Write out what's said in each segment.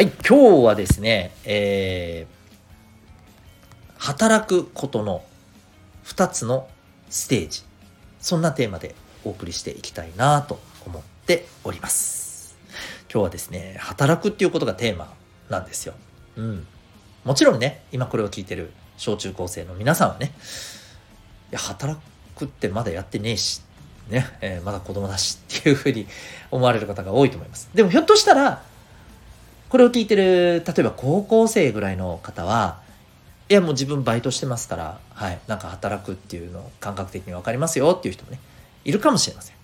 はい、今日はですね、えー、働くことの2つのステージ、そんなテーマでお送りしていきたいなと思っております。今日はですね、働くっていうことがテーマなんですよ。うん。もちろんね、今これを聞いてる小中高生の皆さんはね、いや、働くってまだやってねえし、ね、えーまだ子供だしっていうふうに思われる方が多いと思います。でもひょっとしたら、これを聞いてる、例えば高校生ぐらいの方は、いやもう自分バイトしてますから、はい、なんか働くっていうの感覚的に分かりますよっていう人もね、いるかもしれません。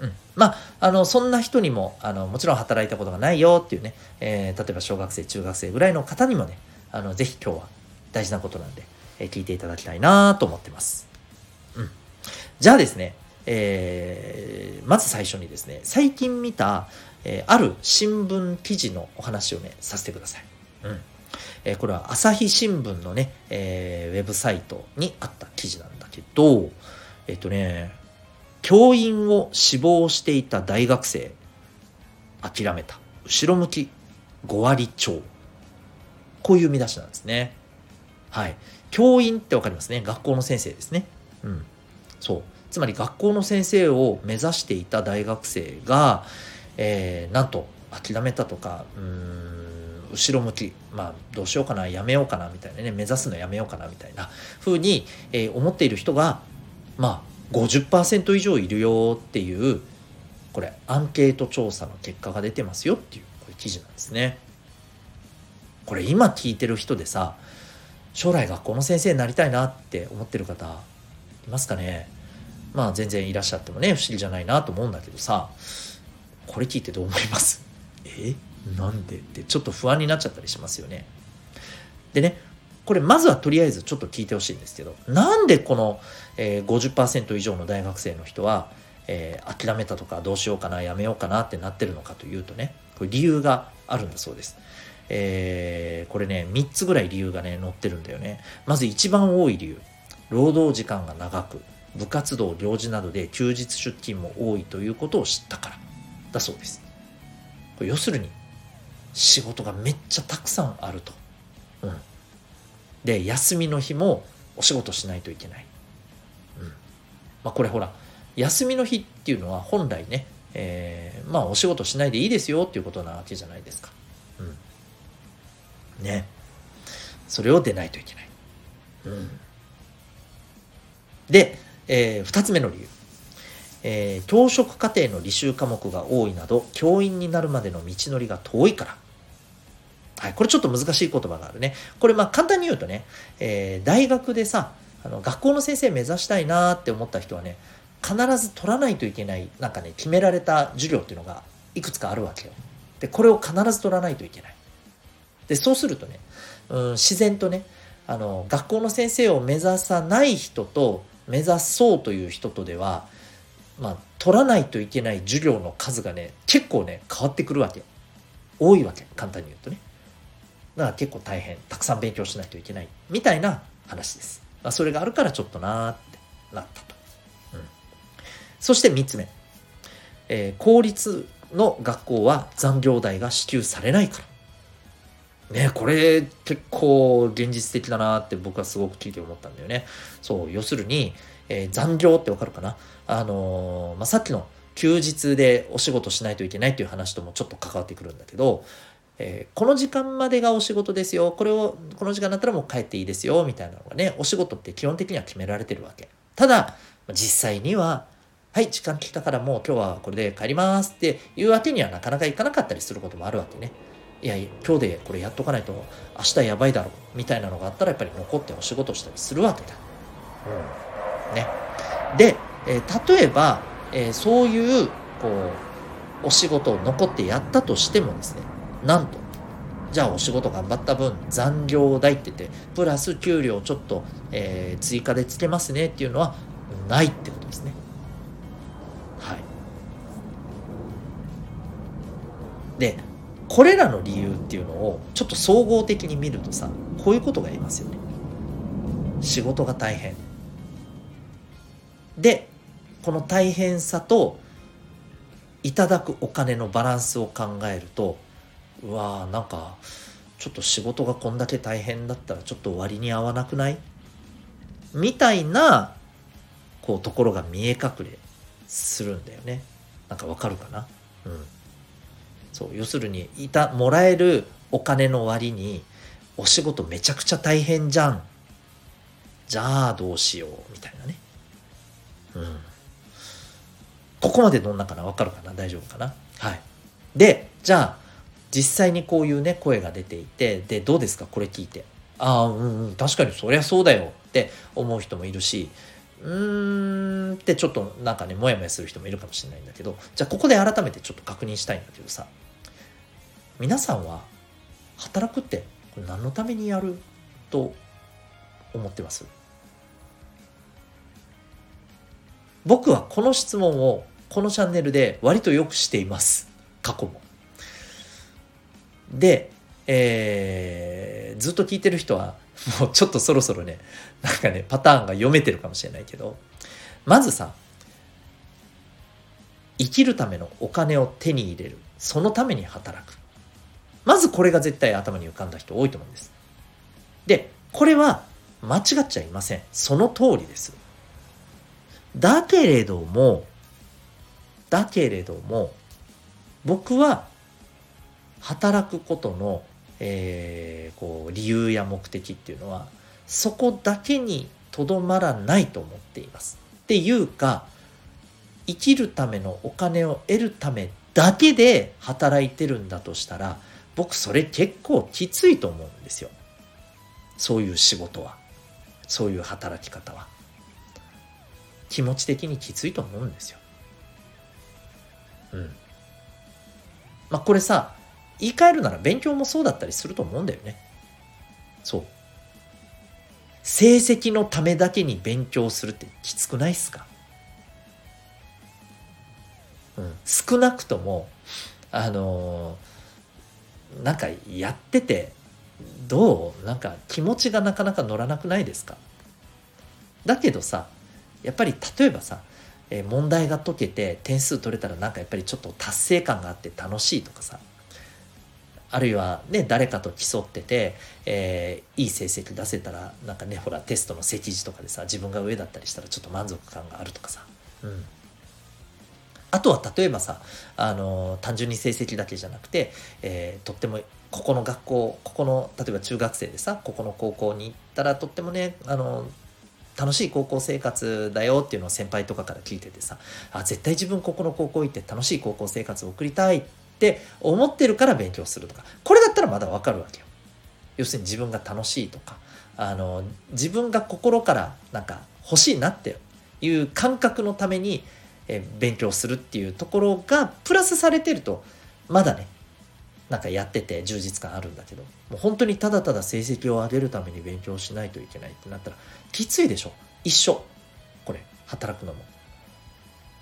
うん、まあ、あの、そんな人にも、あの、もちろん働いたことがないよっていうね、えー例えば小学生、中学生ぐらいの方にもね、あの、ぜひ今日は大事なことなんで、えー聞いていただきたいなと思ってます。うん。じゃあですね、えーまず最初にですね、最近見た、えーある新聞記事のお話をね、させてください。うん。えーこれは朝日新聞のね、えーウェブサイトにあった記事なんだけど、えっ、とね、教員を志望していた大学生、諦めた。後ろ向き5割超。こういう見出しなんですね。はい。教員ってわかりますね。学校の先生ですね。うん。そう。つまり学校の先生を目指していた大学生が、えーなんと諦めたとか、うーん、後ろ向き、まあどうしようかな、やめようかなみたいなね、目指すのやめようかなみたいな風に、えー思っている人が、まあ50%以上いるよっていう、これアンケート調査の結果が出てますよっていう、これ記事なんですね。これ今聞いてる人でさ、将来学校の先生になりたいなって思ってる方いますかね？まあ全然いらっしゃってもね不思議じゃないなと思うんだけどさこれ聞いてどう思います？え？なんで？ってちょっと不安になっちゃったりしますよね。でねこれまずはとりあえずちょっと聞いてほしいんですけどなんでこの、えー50%以上の大学生の人は、えー諦めたとかどうしようかなやめようかなってなってるのかというとねこれ理由があるんだそうです。えーこれね3つぐらい理由がね載ってるんだよね。まず一番多い理由。労働時間が長く部活動行事などで休日出勤も多いということを知ったからだそうです。これ要するに仕事がめっちゃたくさんあると、うん、で休みの日もお仕事しないといけない、うん。まあ、これほら休みの日っていうのは本来ね、えーまあお仕事しないでいいですよっていうことなわけじゃないですか、うん、ね。それを出ないといけない、うん、で、え2つ目の理由。えー教職課程の履修科目が多いなど教員になるまでの道のりが遠いからはい、これちょっと難しい言葉があるね。これまあ簡単に言うとね、えー大学でさ、あの学校の先生目指したいなって思った人はね、必ず取らないといけない、なんかね、決められた授業っていうのがいくつかあるわけよ。で、これを必ず取らないといけない。で、そうするとね、うん、自然とね、あの、学校の先生を目指さない人と、目指そうという人とでは、まあ、取らないといけない授業の数がね、結構ね、変わってくるわけ。多いわけ、簡単に言うとね。だから結構大変、たくさん勉強しないといけない、みたいな話です。まあ、それがあるからちょっとなーってなったと。うん、そして3つ目。えー公立の学校は残業代が支給されないから。ねこれ結構現実的だなって僕はすごく聞いて思ったんだよね。そう、要するに、えー残業ってわかるかな？あのーまあ、さっきの休日でお仕事しないといけないっていう話ともちょっと関わってくるんだけど、えーこの時間までがお仕事ですよ。これを、この時間だったらもう帰っていいですよ。みたいなのがね、お仕事って基本的には決められてるわけ。ただ、実際には、はい、時間来たからもう今日はこれで帰りますっていうわけにはなかなかいかなかったりすることもあるわけね。いや、今日でこれやっとかないと明日やばいだろうみたいなのがあったらやっぱり残ってお仕事したりするわけだ。うん。ね。で、えー例えば、えーそういう、こう、お仕事を残ってやったとしてもですね、なんと、じゃあお仕事頑張った分残業代って言ってプラス給料ちょっと、えー、追加でつけますねっていうのはないってことですね。はい。でこれらの理由っていうのをちょっと総合的に見るとさこういうことが言えますよね。仕事が大変。でこの大変さといただくお金のバランスを考えるとうわーなんかちょっと仕事がこんだけ大変だったらちょっと割に合わなくない？みたいなこうところが見え隠れするんだよね。なんかわかるかな？うん。そう要するにいたもらえるお金の割にお仕事めちゃくちゃ大変じゃん。じゃあどうしよう。みたいなね。ここまでどんなかな？わかるかな？大丈夫かな？はい。でじゃあ実際にこういうね声が出ていてでどうですか？これ聞いて。ああうんうん。確かにそりゃそうだよって思う人もいるしうーんってちょっとなんかねモヤモヤする人もいるかもしれないんだけどじゃあここで改めてちょっと確認したいんだけどさ皆さんは働くって何のためにやると思ってます？僕はこの質問をこのチャンネルで割とよくしています。過去も。で、えー、ずっと聞いてる人はもうちょっとそろそろねなんかねパターンが読めてるかもしれないけど。まずさ生きるためのお金を手に入れる。そのために働く。まずこれが絶対頭に浮かんだ人多いと思うんです。でこれは間違っちゃいません。その通りです。だけれどもだけれども僕は働くことの、えー、こう理由や目的っていうのはそこだけにとどまらないと思っています。っていうか生きるためのお金を得るためだけで働いてるんだとしたら僕それ結構きついと思うんですよ。そういう仕事はそういう働き方は気持ち的にきついと思うんですよ。うん。まあこれさ言い換えるなら勉強もそうだったりすると思うんだよね。そう。成績のためだけに勉強するってきつくないっすか？うん。少なくとも、あのー、なんかやってて、どう？なんか気持ちがなかなか乗らなくないですか？だけどさ、やっぱり例えばさ、えー、問題が解けて点数取れたらなんかやっぱりちょっと達成感があって楽しいとかさ、あるいはね誰かと競ってて、えー、いい成績出せたらなんかねほらテストの席次とかでさ自分が上だったりしたらちょっと満足感があるとかさ、うん、あとは例えばさ、あのー、単純に成績だけじゃなくて、えー、とってもここの学校ここの例えば中学生でさここの高校に行ったらとってもね、あのー楽しい高校生活だよっていうのを先輩とかから聞いててさあ絶対自分ここの高校行って楽しい高校生活を送りたいって思ってるから勉強するとかこれだったらまだわかるわけよ。要するに自分が楽しいとかあの自分が心からなんか欲しいなっていう感覚のためにえ勉強するっていうところがプラスされてるとまだねなんかやってて充実感あるんだけどもう本当にただただ成績を上げるために勉強しないといけないってなったらきついでしょ？一緒これ働くのも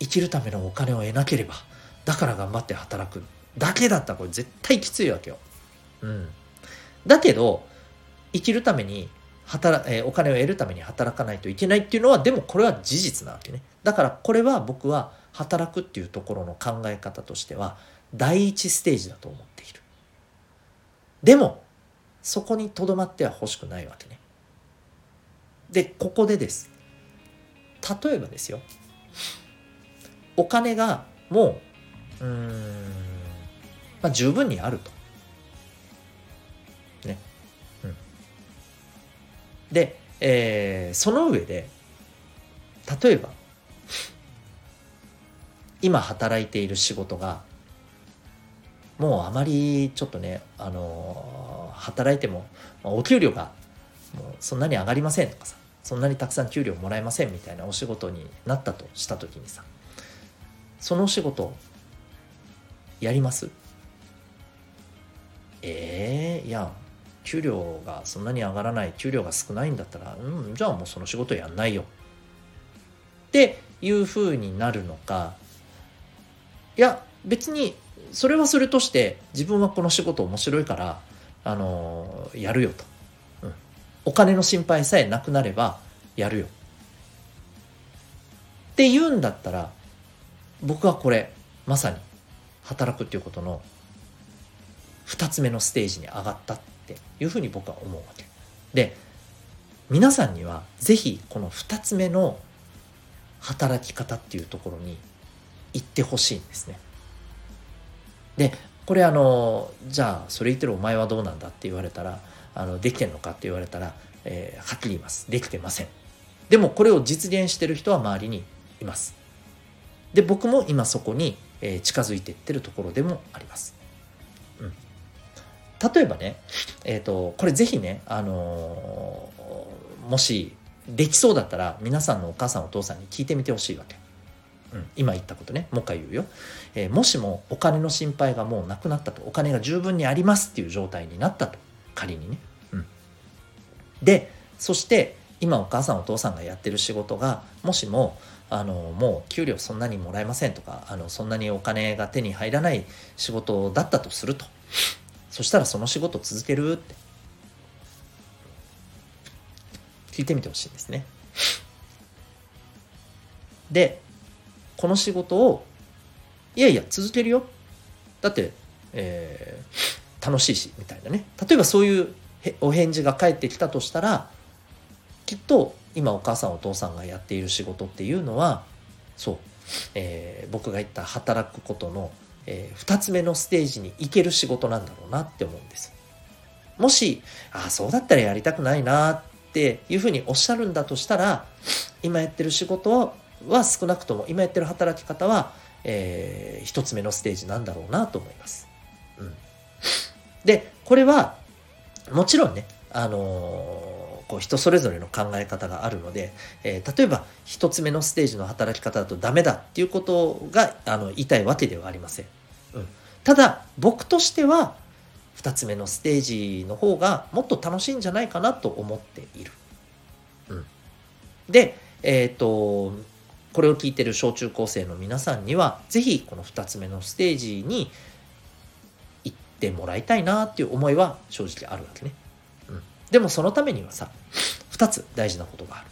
生きるためのお金を得なければだから頑張って働くだけだったらこれ絶対きついわけよ。うん。だけど、生きるために働、えー、お金を得るために働かないといけないっていうのは、でもこれは事実なわけね。だからこれは僕は働くっていうところの考え方としては、第一ステージだと思っている。でも、そこにとどまっては欲しくないわけね。で、ここでです。例えばですよ。お金がもう、うーん、まあ、十分にあると。ね。うん。で、えー、その上で、例えば、今働いている仕事が、もうあまりちょっとね、あの、働いても、お給料がもうそんなに上がりませんとかさ、そんなにたくさん給料もらえませんみたいなお仕事になったとした時にさ、そのお仕事やります？えねいや給料がそんなに上がらない給料が少ないんだったらうんじゃあもうその仕事やんないよ。っていうふうになるのかいや別にそれはそれとして自分はこの仕事面白いからあのやるよと、うん、お金の心配さえなくなればやるよ。って言うんだったら僕はこれまさに働くっていうことの2つ目のステージに上がったっていうふうに僕は思うわけ。で皆さんには是非この2つ目の働き方っていうところに行ってほしいんですね。でこれあのじゃあそれ言ってるお前はどうなんだって言われたらあのできてんのかって言われたら、えー、はっきり言います。できてません。でもこれを実現してる人は周りにいます。で僕も今そこに、えー、近づいていってるところでもあります、うん、例えばねえっ、ー、とこれぜひねあの、もしできそうだったら皆さんのお母さんお父さんに聞いてみてほしいわけ。うん、今言ったことね。もう一回言うよ、えー、もしもお金の心配がもうなくなったとお金が十分にありますっていう状態になったと。仮にね、うん、でそして今お母さんお父さんがやってる仕事がもしもあのもう給料そんなにもらえませんとかあのそんなにお金が手に入らない仕事だったとすると。そしたらその仕事続けるって。聞いてみてほしいんですね。でこの仕事をいやいや続けるよだって、えー、楽しいしみたいなね例えばそういうお返事が返ってきたとしたらきっと今お母さんお父さんがやっている仕事っていうのはそう、えー、僕が言った働くことの、えー、2つ目のステージに行ける仕事なんだろうなって思うんです。もしああそうだったらやりたくないなっていうふうにおっしゃるんだとしたら今やってる仕事をは少なくとも今やってる働き方は、えー、一つ目のステージなんだろうなと思います。うん、でこれはもちろんね、あのー、こう人それぞれの考え方があるので、えー、例えば一つ目のステージの働き方だとダメだっていうことがあの言いたいわけではありません。うん、ただ僕としては2つ目のステージの方がもっと楽しいんじゃないかなと思っている。うん、で、えっ、ー、とこれを聞いてる小中高生の皆さんには是非この2つ目のステージに行ってもらいたいなっていう思いは正直あるわけね。うん、でもそのためにはさ2つ大事なことがある。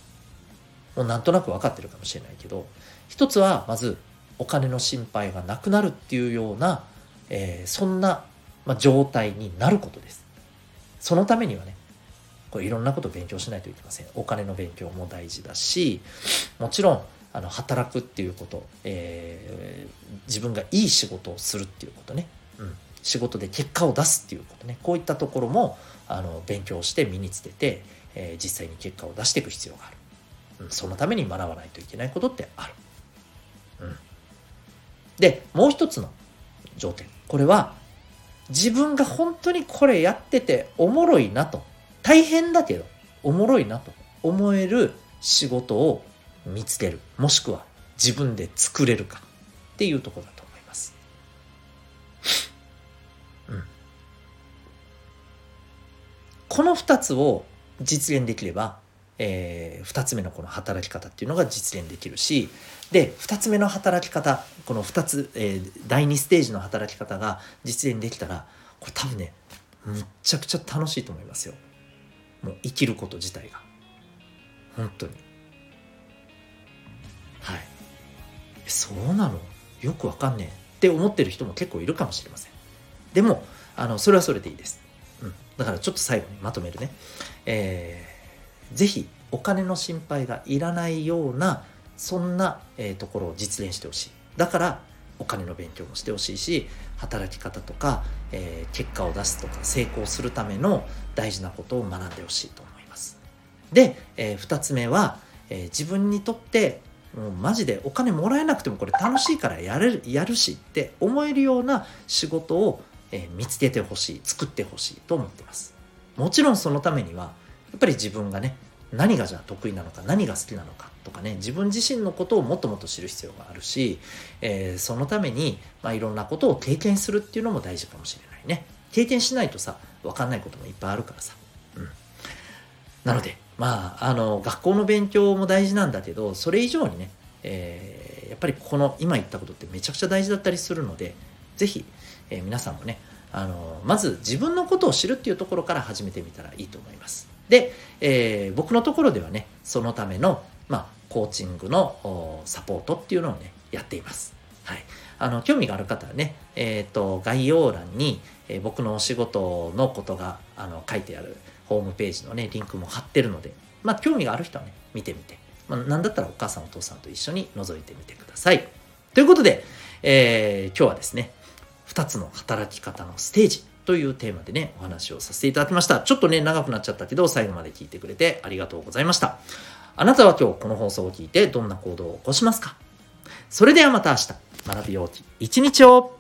もうなんとなく分かってるかもしれないけど一つはまずお金の心配がなくなるっていうような、えー、そんな、まあ、状態になることです。そのためにはねこれいろんなこと勉強しないといけません。お金の勉強も大事だしもちろんあの働くっていうこと、えー、自分がいい仕事をするっていうことね、うん、仕事で結果を出すっていうことね。こういったところもあの勉強して身につけて、えー、実際に結果を出していく必要がある、うん、そのために学ばないといけないことってある、うん、でもう一つの条件。これは自分が本当にこれやってておもろいなと。大変だけどおもろいなと思える仕事を見つけるもしくは自分で作れるかっていうところだと思います。うん、この2つを実現できれば、えー、2つ目のこの働き方っていうのが実現できるしで2つ目の働き方この2つ、えー、第2ステージの働き方が実現できたらこれ多分ねむっちゃくちゃ楽しいと思いますよ。もう生きること自体が。本当に。はい。そうなの？よくわかんねえって思ってる人も結構いるかもしれません。でもあのそれはそれでいいです、うん、だからちょっと最後にまとめるね。えー、ぜひお金の心配がいらないようなそんな、えー、ところを実現してほしい。だからお金の勉強もしてほしいし働き方とか、えー、結果を出すとか成功するための大事なことを学んでほしいと思います。で、えー、2つ目は、えー、自分にとってもうマジでお金もらえなくてもこれ楽しいからやれるやるしって思えるような仕事を、え見つけてほしい作ってほしいと思ってます。もちろんそのためにはやっぱり自分がね何がじゃあ得意なのか何が好きなのかとかね自分自身のことをもっともっと知る必要があるし、えー、そのために、まあ、いろんなことを経験するっていうのも大事かもしれないね。経験しないとさ分かんないこともいっぱいあるからさ、うん、なのでまああの学校の勉強も大事なんだけどそれ以上にね、えー、やっぱりこの今言ったことってめちゃくちゃ大事だったりするので是非、えー、皆さんもねあのまず自分のことを知るっていうところから始めてみたらいいと思います。で、えー、僕のところではねそのための、まあ、コーチングのサポートっていうのをねやっています。はい、あの興味がある方はね、えーと、概要欄に、えー、僕のお仕事のことがあの書いてあるホームページのねリンクも貼ってるので、まあ、興味がある人はね見てみて、まあ、なんだったらお母さんお父さんと一緒に覗いてみてください。ということで、えー、今日はですね2つの働き方のステージというテーマでねお話をさせていただきました。ちょっとね長くなっちゃったけど最後まで聞いてくれてありがとうございました。あなたは今日この放送を聞いてどんな行動を起こしますか？それではまた明日。学びようき一日を。